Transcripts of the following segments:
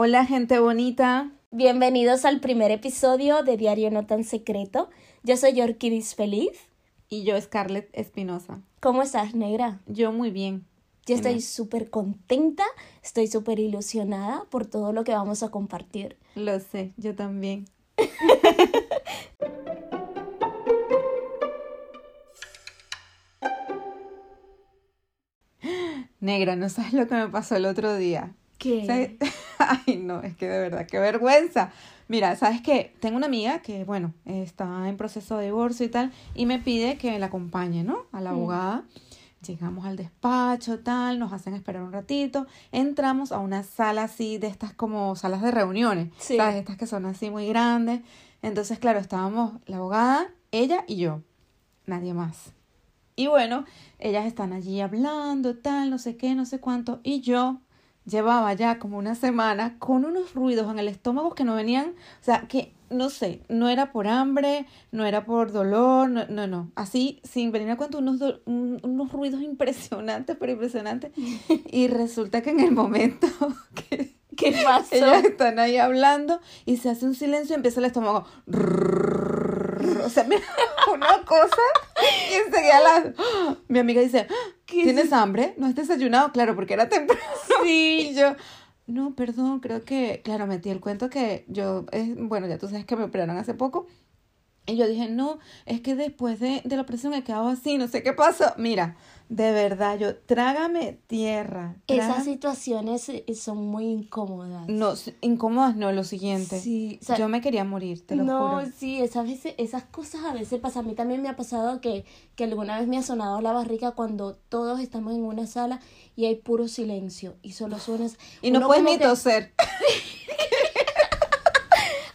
Hola gente bonita. Bienvenidos al primer episodio de Diario No Tan Secreto. Yo soy Yorkidis Feliz. Y yo Scarlett Espinosa. ¿Cómo estás, negra? Yo muy bien. Yo estoy súper contenta, estoy súper ilusionada por todo lo que vamos a compartir. Lo sé, yo también. Negra, no sabes lo que me pasó el otro día. ¿Qué? Ay, no, es que de verdad, qué vergüenza. Mira, sabes que tengo una amiga que, bueno, está en proceso de divorcio y tal, y me pide que la acompañe, ¿no? A la Mm. abogada. Llegamos al despacho, tal, nos hacen esperar un ratito. Entramos a una sala así, de estas como salas de reuniones, Sí. ¿sabes? Estas que son así muy grandes. Entonces, claro, estábamos la abogada, ella y yo, nadie más. Y bueno, ellas están allí hablando, tal, no sé qué, no sé cuánto. Y yo llevaba ya como una semana con unos ruidos en el estómago que no venían, o sea, que no sé, no era por hambre, no era por dolor, no, no, no. Así, sin venir a cuento, unos, do- un- unos ruidos impresionantes, pero impresionantes. Y resulta que en el momento que ¿Qué pasó? ellas están ahí hablando y se hace un silencio y empieza el estómago. O sea, mira, una cosa y enseguida la, mi amiga dice, ¿Qué ¿tienes hambre? ¿No has desayunado? Claro, porque era temprano. Sí. Y yo, no, perdón, creo que, claro, metí el cuento que yo, eh, bueno, ya tú sabes que me operaron hace poco. Y yo dije, no, es que después de, de la operación he quedado así, no sé qué pasó. Mira, de verdad, yo, trágame tierra. Esas situaciones eh, son muy incómodas. No, incómodas no, lo siguiente. Sí, o sea, yo me quería morir, te lo no, juro. sí, esas veces, esas cosas a veces pasan. A mí también me ha pasado que, que alguna vez me ha sonado la barriga cuando todos estamos en una sala y hay puro silencio y solo suenas. Y no puedes ni que- toser.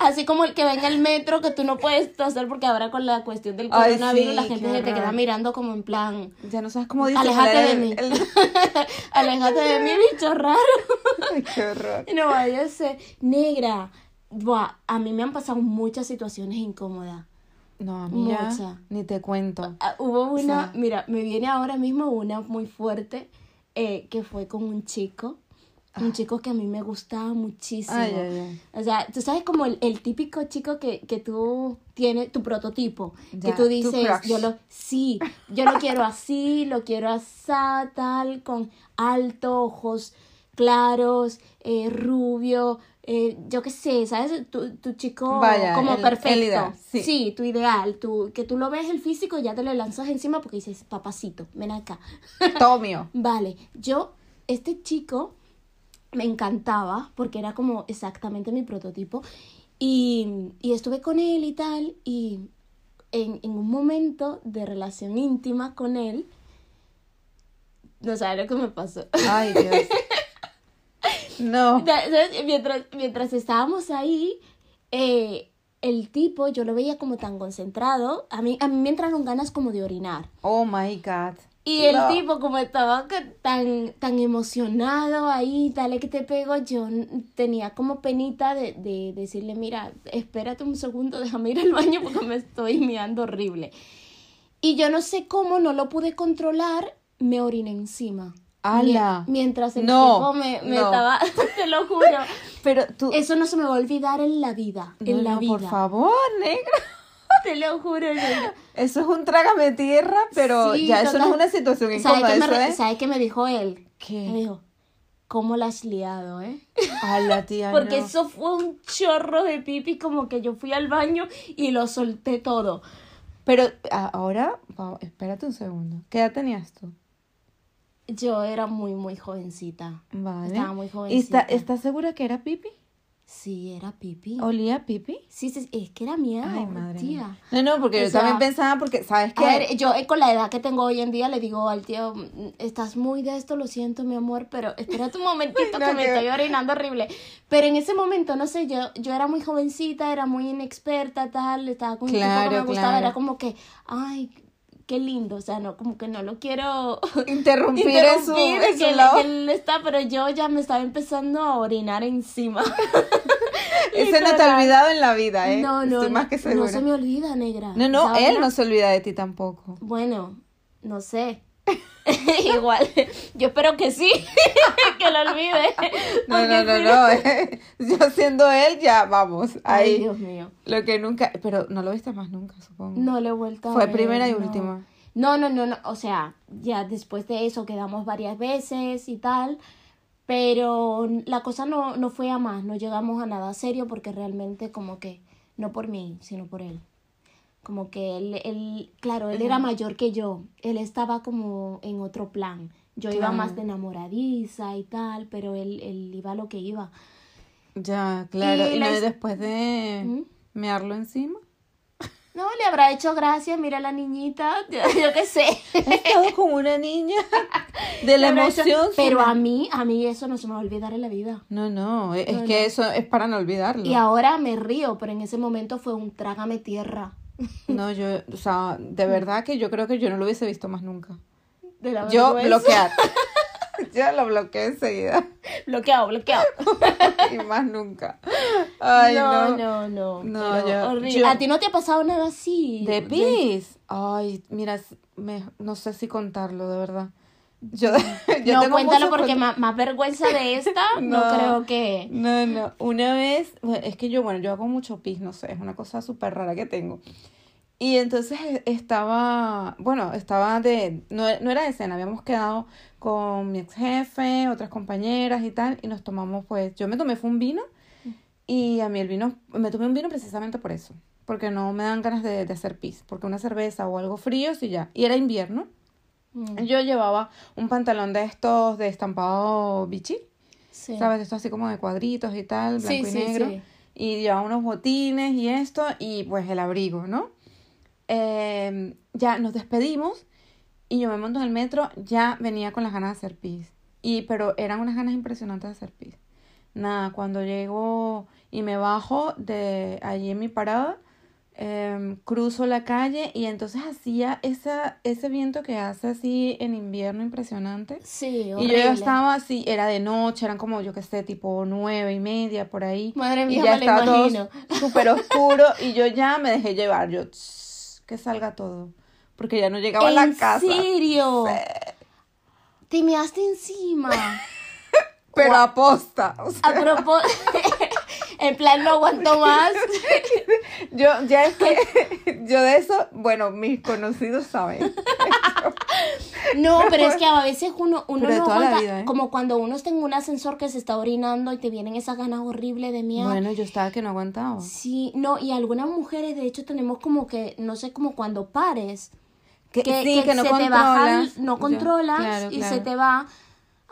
Así como el que en el metro que tú no puedes toser porque ahora con la cuestión del Ay, coronavirus sí, la gente se te queda mirando como en plan, Ya no sabes cómo dices. Aléjate de mí. el- aléjate de mí, bicho raro. Ay, qué horror. No vaya a ser negra. Buah, a mí me han pasado muchas situaciones incómodas. No, a mí ya Mucha. ni te cuento. Ah, hubo una, mira, me viene ahora mismo una muy fuerte eh, que fue con un chico. Un chico que a mí me gustaba muchísimo. Ay, ay, ay. O sea, tú sabes como el, el típico chico que, que tú tienes, tu prototipo, que tú dices, yo lo, sí, yo lo quiero así, lo quiero así, tal, con alto, ojos claros, eh, rubio, eh, yo qué sé, ¿sabes? Tu, tu chico Vaya, como el- perfecto. el ideal, sí. tu ideal, tu, que tú lo ves el físico y ya te le lanzas encima porque dices, papacito, ven acá. Todo mío. Vale, yo, este chico me encantaba porque era como exactamente mi prototipo y, y estuve con él y tal y en, en un momento de relación íntima con él, no sabes lo que me pasó. Ay, Dios. No. Mientras, mientras estábamos ahí, eh, el tipo, yo lo veía como tan concentrado, a mí, a mí me entraron ganas como de orinar. Oh my God. Y el No. tipo, como estaba tan, tan emocionado ahí, dale que te pego, yo tenía como penita de, de decirle, mira, espérate un segundo, déjame ir al baño porque me estoy meando horrible. Y yo no sé cómo, no lo pude controlar, me oriné encima. ¡Hala! Mie- Mientras el No, tipo me, me no. estaba, te lo juro. Pero tú. Eso no se me va a olvidar en la vida, No, en la vida. por favor, negra. Te lo juro. Eso es un trágame tierra, pero Sí, ya eso no es una situación ¿Sabes incómoda, qué, me, es. ¿Sabes qué me dijo él? ¿Qué? Me dijo, ¿cómo la has liado, eh? A la tía. Porque no. eso fue un chorro de pipi, como que yo fui al baño y lo solté todo. Pero ahora, wow, espérate un segundo. ¿Qué edad tenías tú? Yo era muy, muy jovencita. Vale. Estaba muy ¿Y está- jovencita. ¿Estás segura que era pipi? Sí, era pipi. ¿Olía a pipi? Sí, sí, es que era mía, Ay, madre tía. mía. No, no, porque O yo sea, también pensaba, porque, ¿sabes A qué? ver, yo eh, con la edad que tengo hoy en día le digo al tío, "Mm, estás muy de esto, lo siento, mi amor, pero espérate un momentito No, que me estoy orinando horrible. Pero en ese momento, no sé, yo, yo era muy jovencita, era muy inexperta, tal, estaba con un tipo Claro, que me gustaba, claro. era como que, ay, qué lindo, o sea, no, como que no lo quiero Interrumpir, en su, interrumpir en su que, él- lado. que él está, pero yo ya me estaba empezando a orinar encima. Ese no te ha olvidado en la vida, ¿eh? No, no, Estoy más que segura. no se me olvida, negra. No, no, él no se olvida de ti tampoco. Bueno, no sé. Igual, yo espero que sí, que lo olvide. No, no, no, no. eh, Yo siendo él, ya vamos. Ay, Ahí. Dios mío. Lo que nunca. Pero no lo viste más nunca, supongo. No le he vuelto a Fue ver, primera y no. última. No, no, no, no. O sea, ya después de eso quedamos varias veces y tal. Pero la cosa no, no fue a más. No llegamos a nada serio porque realmente como que, no por mí, sino por él. Como que él, él claro, él era mayor que yo. Él estaba como en otro plan. Yo iba más de enamoradiza y tal, pero él, él iba a lo que iba. Ya, claro. Y después de ¿Mm? mearlo encima. No, le habrá hecho gracia, mira la niñita, yo, qué sé. He estado con una niña de la emoción. Pero a mí, a mí eso no se me va a olvidar en la vida. No, no. Es No, que no. eso es para no olvidarlo. Y ahora me río, pero en ese momento fue un trágame tierra. No, yo, o sea, de verdad que yo creo que yo no lo hubiese visto más nunca. De la Yo bloquear. yo lo bloqueé enseguida. Bloqueado, bloqueado. y más nunca. Ay, no. no, no. No, pero yo- horrible. yo- ¿A ti no te ha pasado nada así? ¿De pis? Ay, mira, me, no sé si contarlo, de verdad. Yo, yo no, tengo cuéntalo porque más, más vergüenza de esta, no, No. creo que... No, no. Una vez, es que yo, bueno, yo hago mucho pis, no sé, es una cosa súper rara que tengo. Y entonces eh, estaba, bueno, estaba de, no, no era de cena, habíamos quedado con mi ex jefe, otras compañeras y tal, y nos tomamos, pues, yo me tomé fue un vino, y a mí el vino, me tomé un vino precisamente por eso, porque no me dan ganas de, de hacer pis, porque una cerveza o algo frío, sí ya, y era invierno. Mm, Yo llevaba un pantalón de estos de estampado bichi, sí. ¿sabes? Esto así como de cuadritos y tal, blanco Sí, y negro. sí. Y llevaba unos botines y esto, y pues el abrigo, ¿no? Eh, ya nos despedimos y yo me monto en el metro, ya venía con las ganas de hacer pis. Y, pero eran unas ganas impresionantes de hacer pis. Nada, cuando llego y me bajo de allí en mi parada, em, cruzo la calle y entonces hacía esa, ese viento que hace así en invierno impresionante. Sí, Y yo horrible. ya estaba así, era de noche, eran como, yo qué sé, tipo nueve y media por ahí. Madre y mía, ya me lo estaba todo imagino. súper oscuro y yo ya me dejé llevar, yo, "Tss, que salga todo. Porque ya no llegaba a la ¿En casa. serio? Te measte encima. Pero aposta. o sea, A propósito, en plan no aguanto más. yo ya es que, yo de eso, bueno, mis conocidos saben. No, pero es que a veces uno, uno no aguanta, vida, ¿eh? como cuando uno está en un ascensor que se está orinando y te vienen esas ganas horribles de miar. Bueno, yo estaba que no aguantaba. Sí, no, y algunas mujeres de hecho tenemos como que, no sé, como cuando pares, Que, que, sí, que no se te baja, no controlas claro, y claro. se te va.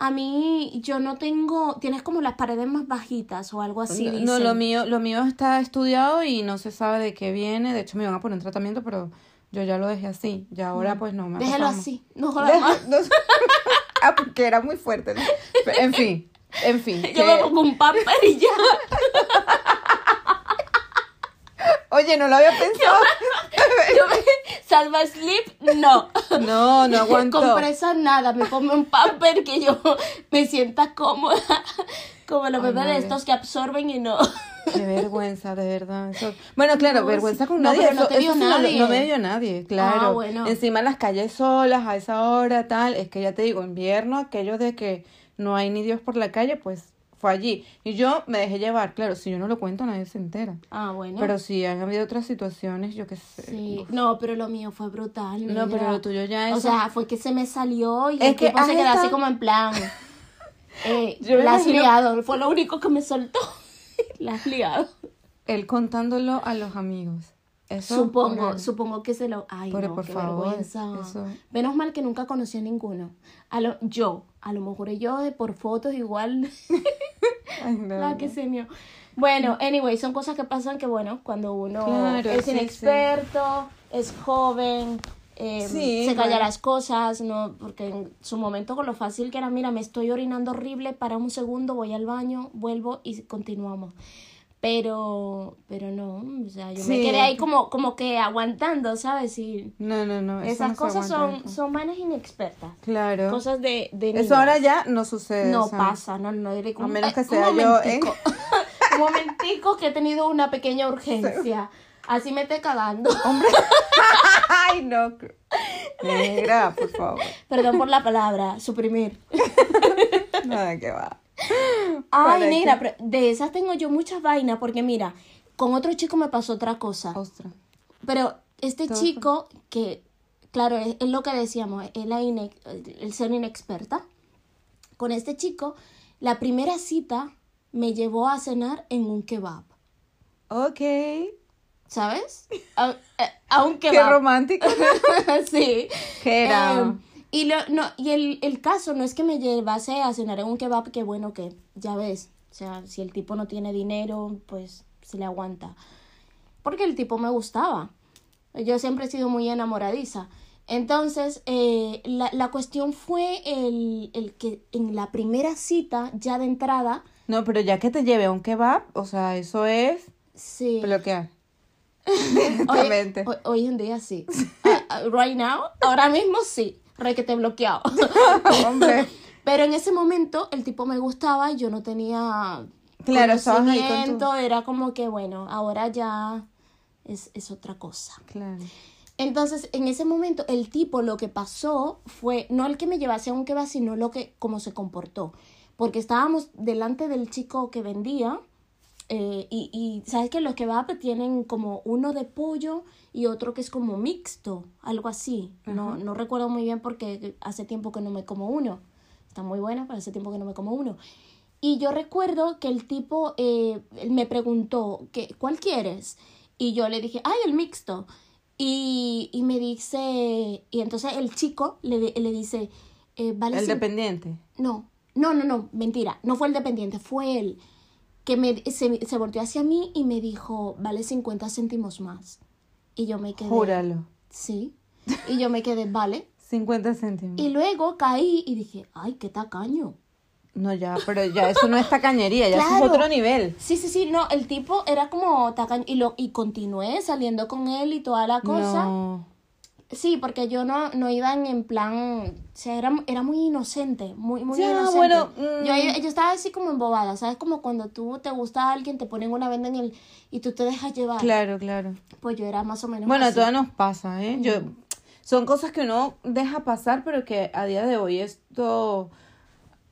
A mí, yo no tengo, tienes como las paredes más bajitas o algo así. No, lo mío, lo mío está estudiado y no se sabe de qué viene. De hecho, me iban a poner un tratamiento, pero yo ya lo dejé así. Y ahora, pues, no me más. así, no jodas más. No- ah, porque era muy fuerte. ¿no? Pero, En fin, en fin. Yo me que- pongo un pamper y ya. Oye, no lo había pensado. Yo me, salva sleep, no. No, no aguanto. Compresa nada, me pongo un pamper que yo me sienta cómoda. Como los bebés de estos que absorben y no. Qué vergüenza, de verdad. Eso- Bueno, claro, No, vergüenza con No, nadie. pero no te vio no nadie. No, me vio nadie, claro. Ah, bueno. Encima en las calles solas, a esa hora, tal. Es que ya te digo, invierno, aquello de que no hay ni Dios por la calle, pues fue allí. Y yo me dejé llevar. Claro, si yo no lo cuento, nadie se entera. Ah, bueno. Pero sí, han habido otras situaciones, yo qué sé. Sí, no, pero lo mío fue brutal. No, pero lo tuyo ya es. O sea, fue que se me salió y Es el que tipo se quedó así como en plan. Eh, Yo la has imagino- liado, fue lo único que me soltó. la has liado. él contándolo a los amigos. Eso, Supongo, supongo que se lo. Ay, Pero no, por qué favor, vergüenza. eso- Menos mal que nunca conocí a ninguno. A lo, yo, a lo mejor yo de por fotos igual. no, la que se. Bueno, anyway, son cosas que pasan que, bueno, cuando uno Claro, es sí, inexperto, es joven, eh, Sí, se calla bueno. las cosas, no, porque en su momento con lo fácil que era, mira, me estoy orinando horrible, para un segundo, voy al baño, vuelvo y continuamos. Pero, pero no, o sea, yo me quedé ahí como, como que aguantando, ¿sabes? Y No, no, no. esas no cosas son, eso. son manes inexpertas. Claro. Cosas de, de Eso ahora ya no sucede. No pasa, no, no. yo digo, A menos que "Ay, sea un yo, ¿eh?" un momentico que he tenido una pequeña urgencia. Así me esté cagando. Hombre. Ay, no. Negra, por favor. Perdón por la palabra, suprimir. Nada que va. Ay, ¿Para negra, qué? pero de esas tengo yo muchas vainas porque mira, con otro chico me pasó otra cosa. Ostras. Pero este Todo chico que, claro, es, es lo que decíamos, es la ine- el ser inexperta. Con este chico, la primera cita me llevó a cenar en un kebab, Ok. ¿sabes? A, a- a un Qué kebab. romántico. sí. ¿Qué era? Eh, y lo, no, y el, el caso no es que me llevase a cenar en un kebab, que bueno, que ya ves, o sea, si el tipo no tiene dinero, pues se le aguanta. Porque el tipo me gustaba. Yo siempre he sido muy enamoradiza. Entonces, eh, la, la cuestión fue el, el que en la primera cita, ya de entrada, No, pero ya que te lleve a un kebab, o sea, eso es sí. bloquear. Hoy, Directamente. hoy- hoy en día sí. Ah, ah, right now, ahora mismo sí. Requete bloqueado. Hombre. Pero en ese momento el tipo me gustaba y yo no tenía Claro, ahí con tu- conocimiento, era como que bueno, ahora ya es, es otra cosa. Claro. Entonces, en ese momento el tipo lo que pasó fue no el que me llevase a un kebab, sino lo que cómo se comportó, porque estábamos delante del chico que vendía eh, y, y sabes que los kebab tienen como uno de pollo y otro que es como mixto, algo así. No, no recuerdo muy bien porque hace tiempo que no me como uno. Está muy bueno, pero hace tiempo que no me como uno. Y yo recuerdo que el tipo eh, me preguntó, ¿qué, ¿cuál quieres? Y yo le dije, ay, el mixto. Y, y me dice, y entonces el chico le, le dice, eh, vale El dependiente. no, no, no, no, mentira. No fue el dependiente, fue él. Que me, se, se volteó hacia mí y me dijo, vale 50 céntimos más. Y yo me quedé. Júralo. Sí. Y yo me quedé, vale. 50 céntimos. Y luego caí y dije, ay, qué tacaño. No, ya, pero ya eso no es tacañería, ya eso es otro nivel. Sí, sí, sí, no, el tipo era como tacaño. Y, lo, y continué saliendo con él y toda la cosa. No. Sí, porque yo no, no iba en, plan, o sea, era, era muy inocente, muy, muy Ya, inocente. bueno, mm. yo, yo estaba así como embobada, ¿sabes? Como cuando tú te gusta a alguien, te ponen una venda en el, y tú te dejas llevar. Claro, claro. Pues yo era más o menos Bueno, a así. todos nos pasa, ¿eh? Yo, son cosas que uno deja pasar, pero que a día de hoy esto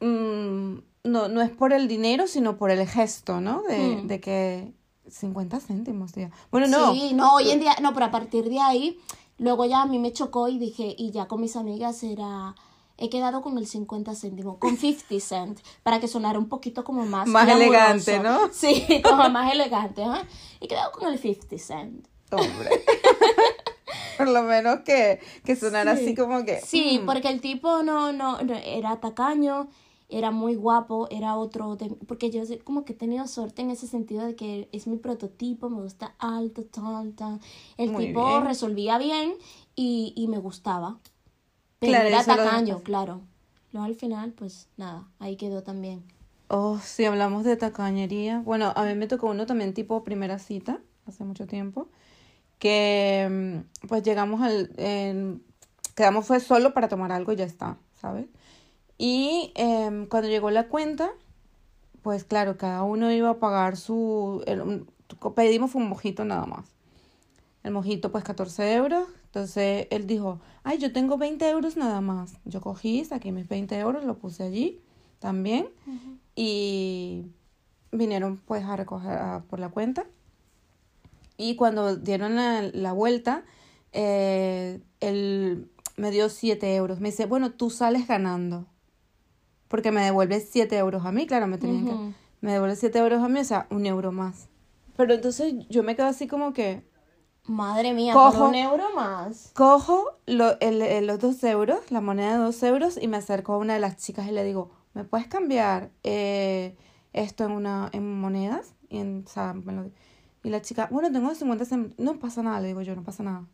mm, no, no es por el dinero, sino por el gesto, ¿no? De, Mm. de que 50 céntimos, tía. Bueno, no. Sí, no, hoy en día, no, pero a partir de ahí, luego ya a mí me chocó y dije, y ya con mis amigas era, he quedado con el 50 céntimos, con 50 cent, para que sonara un poquito como más Más glamuroso. elegante, ¿no? Sí, como más elegante, ¿ah? He quedado con el 50 cent. Hombre. por lo menos que, que sonara Sí. así como que. Sí, mm, porque el tipo no, no, no, era tacaño, era muy guapo, era otro, de- porque yo como que he tenido suerte en ese sentido de que es mi prototipo, me gusta alto, tal, tal. El Muy tipo bien. resolvía bien y, y me gustaba. Pero Claro, era lo tacaño, claro. Luego al final, pues nada, ahí quedó también. Oh, si hablamos de tacañería. Bueno, a mí me tocó uno también tipo primera cita, hace mucho tiempo, que mm, pues llegamos al... quedamos fue solo para tomar algo y ya está, ¿sabes? Y em, cuando llegó la cuenta, pues claro, cada uno iba a pagar su... el- pedimos un mojito nada más. El mojito pues 14 euros. Entonces él dijo, ay, yo tengo 20 euros nada más. Yo cogí, saqué mis 20 euros, lo puse allí también. Y vinieron pues a recoger a- por la cuenta. Y cuando dieron la, la vuelta, eh, él me dio 7 euros. Me dice, bueno, tú sales ganando. Porque me devuelves 7 euros a mí, claro, me tenían que... Me devuelves 7 euros a mí, o sea, un euro más. Pero entonces yo me quedo así como que... Madre mía, Cojo- por un euro más. Cojo lo- el- el- los dos euros, la moneda de dos euros, y me acerco a una de las chicas y le digo, ¿me puedes cambiar eh, esto en una en monedas? Y, en, o sea, me lo- y la chica, bueno, tengo 50 céntimos. No pasa nada, le digo yo, no pasa nada.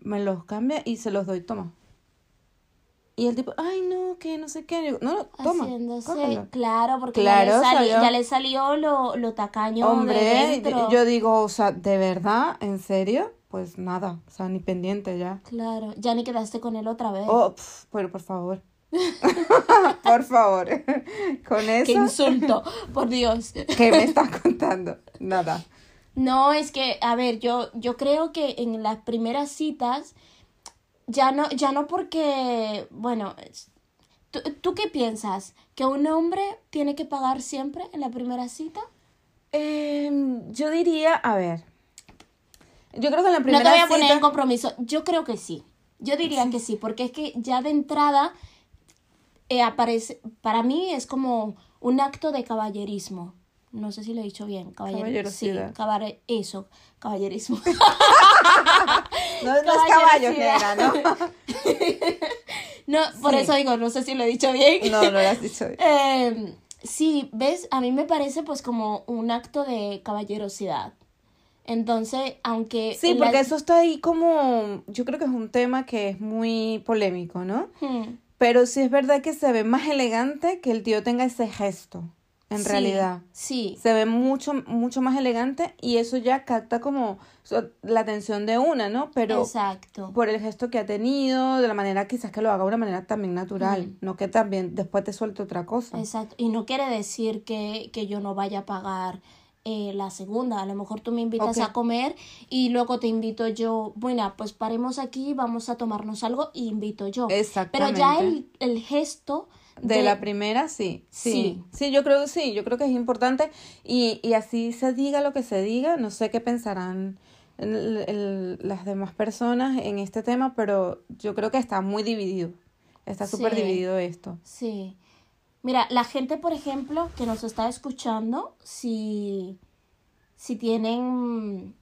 Me los cambia y se los doy, toma. Y el tipo, ay, no, que no sé qué. No, no, toma, Haciéndose, claro, porque Claro, ya, le sali- salió. ya le salió lo, lo tacaño de Hombre, yo digo, o sea, ¿de verdad? ¿En serio? Pues nada, o sea, ni pendiente ya. Claro, ya ni quedaste con él otra vez. Oh, pf, pero por favor. por favor. Con eso. Qué insulto, por Dios. ¿Qué me estás contando? Nada. No, es que, a ver, yo, yo creo que en las primeras citas, ya no, ya no porque, bueno, ¿tú, tú qué piensas? ¿Que un hombre tiene que pagar siempre en la primera cita? Em, yo diría, a ver. Yo creo que en la No primera te voy a poner cita- en compromiso. Yo creo que sí. Yo diría que sí, porque es que ya de entrada eh, aparece, para mí es como un acto de caballerismo. No sé si lo he dicho bien. Caballer- Caballerosidad. Sí, caballe- eso, caballerismo. No, no es caballo, nena, ¿no? no, por Sí. eso digo, no sé si lo he dicho bien. No, no lo has dicho bien. Eh, sí, ves, a mí me parece pues como un acto de caballerosidad. Entonces, aunque... Sí, la- porque eso está ahí como, yo creo que es un tema que es muy polémico, ¿no? Hmm, Pero sí es verdad que se ve más elegante que el tío tenga ese gesto, en sí, realidad. Sí, Se ve mucho, mucho más elegante y eso ya capta como la atención de una, ¿no? Pero exacto. por el gesto que ha tenido, de la manera quizás que lo haga de una manera también natural, Mm. no que también después te suelte otra cosa. Exacto. Y no quiere decir que, que yo no vaya a pagar eh, la segunda. A lo mejor tú me invitas a comer y luego te invito yo. Bueno, pues paremos aquí, vamos a tomarnos algo y invito yo. Pero Exactamente. ya el, el gesto De, la primera, sí, sí. Sí. Sí, yo creo que sí, yo creo que es importante y, y así se diga lo que se diga, no sé qué pensarán el- el- las demás personas en este tema, pero yo creo que está muy dividido, está súper Sí. dividido esto. Sí. Mira, la gente, por ejemplo, que nos está escuchando, si, si tienen,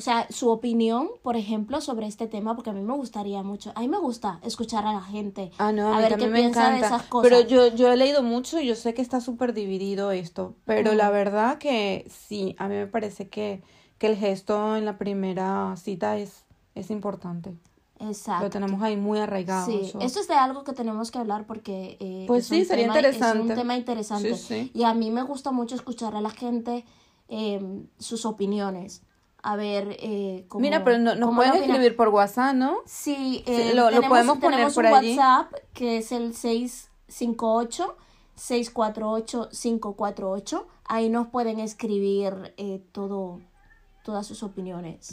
o sea, su opinión, por ejemplo, sobre este tema, porque a mí me gustaría mucho, a mí me gusta escuchar a la gente, Ah, no, a, ver qué me piensa de esas cosas. Pero yo, yo he leído mucho y yo sé que está súper dividido esto, pero la verdad que sí, a mí me parece que, que el gesto en la primera cita es, es importante. Exacto. Lo tenemos ahí muy arraigado. Sí, eso. esto es de algo que tenemos que hablar porque eh, Pues es sí, sería tema- Es interesante. un tema interesante. Sí, sí. Y a mí me gusta mucho escuchar a la gente eh, sus opiniones. A ver eh, cómo. Mira, pero no, nos pueden lo escribir por WhatsApp, ¿no? Sí, Sí, eh, lo- lo tenemos, podemos poner tenemos por un allí. WhatsApp que es el 658 648 548. Ahí nos pueden escribir eh, todo, todas sus opiniones.